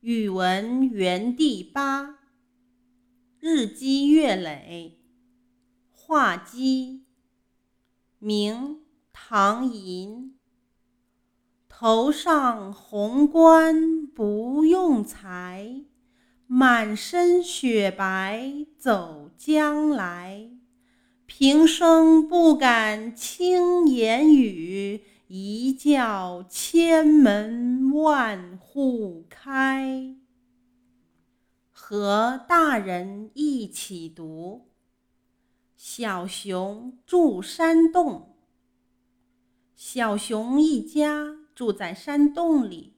语文园地八，日积月累。画鸡，明，唐寅。头上红冠不用裁，满身雪白走将来。平生不敢轻言语，一叫千门万户开。和大人一起读。小熊住山洞。小熊一家住在山洞里。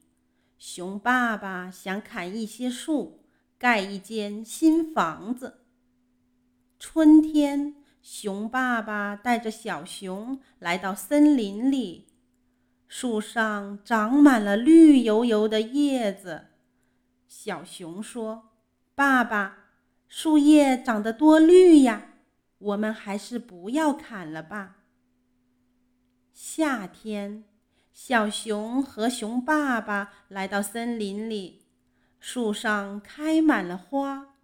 熊爸爸想砍一些树，盖一间新房子。春天。熊爸爸带着小熊来到森林里，树上长满了绿油油的叶子。小熊说：“爸爸，树叶长得多绿呀，我们还是不要砍了吧。”夏天，小熊和熊爸爸来到森林里，树上开满了花。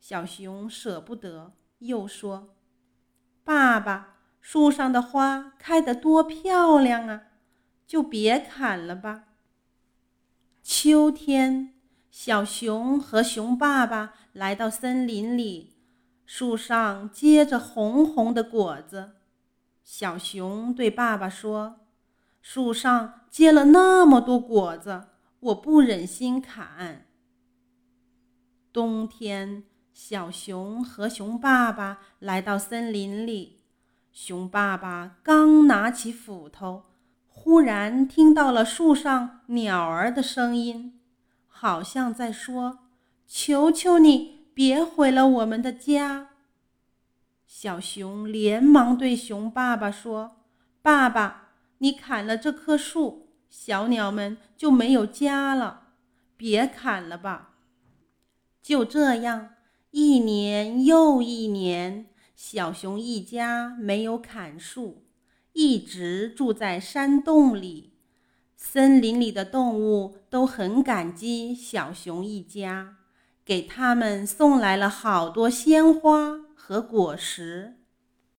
小熊舍不得，又说。爸爸，树上的花开得多漂亮啊，就别砍了吧。秋天，小熊和熊爸爸来到森林里，树上结着红红的果子。小熊对爸爸说：“树上结了那么多果子，我不忍心砍。”冬天。小熊和熊爸爸来到森林里，熊爸爸刚拿起斧头，忽然听到了树上鸟儿的声音，好像在说：“求求你，别毁了我们的家。”小熊连忙对熊爸爸说：“爸爸，你砍了这棵树，小鸟们就没有家了，别砍了吧。”就这样。一年又一年，小熊一家没有砍树，一直住在山洞里。森林里的动物都很感激小熊一家，给他们送来了好多鲜花和果实。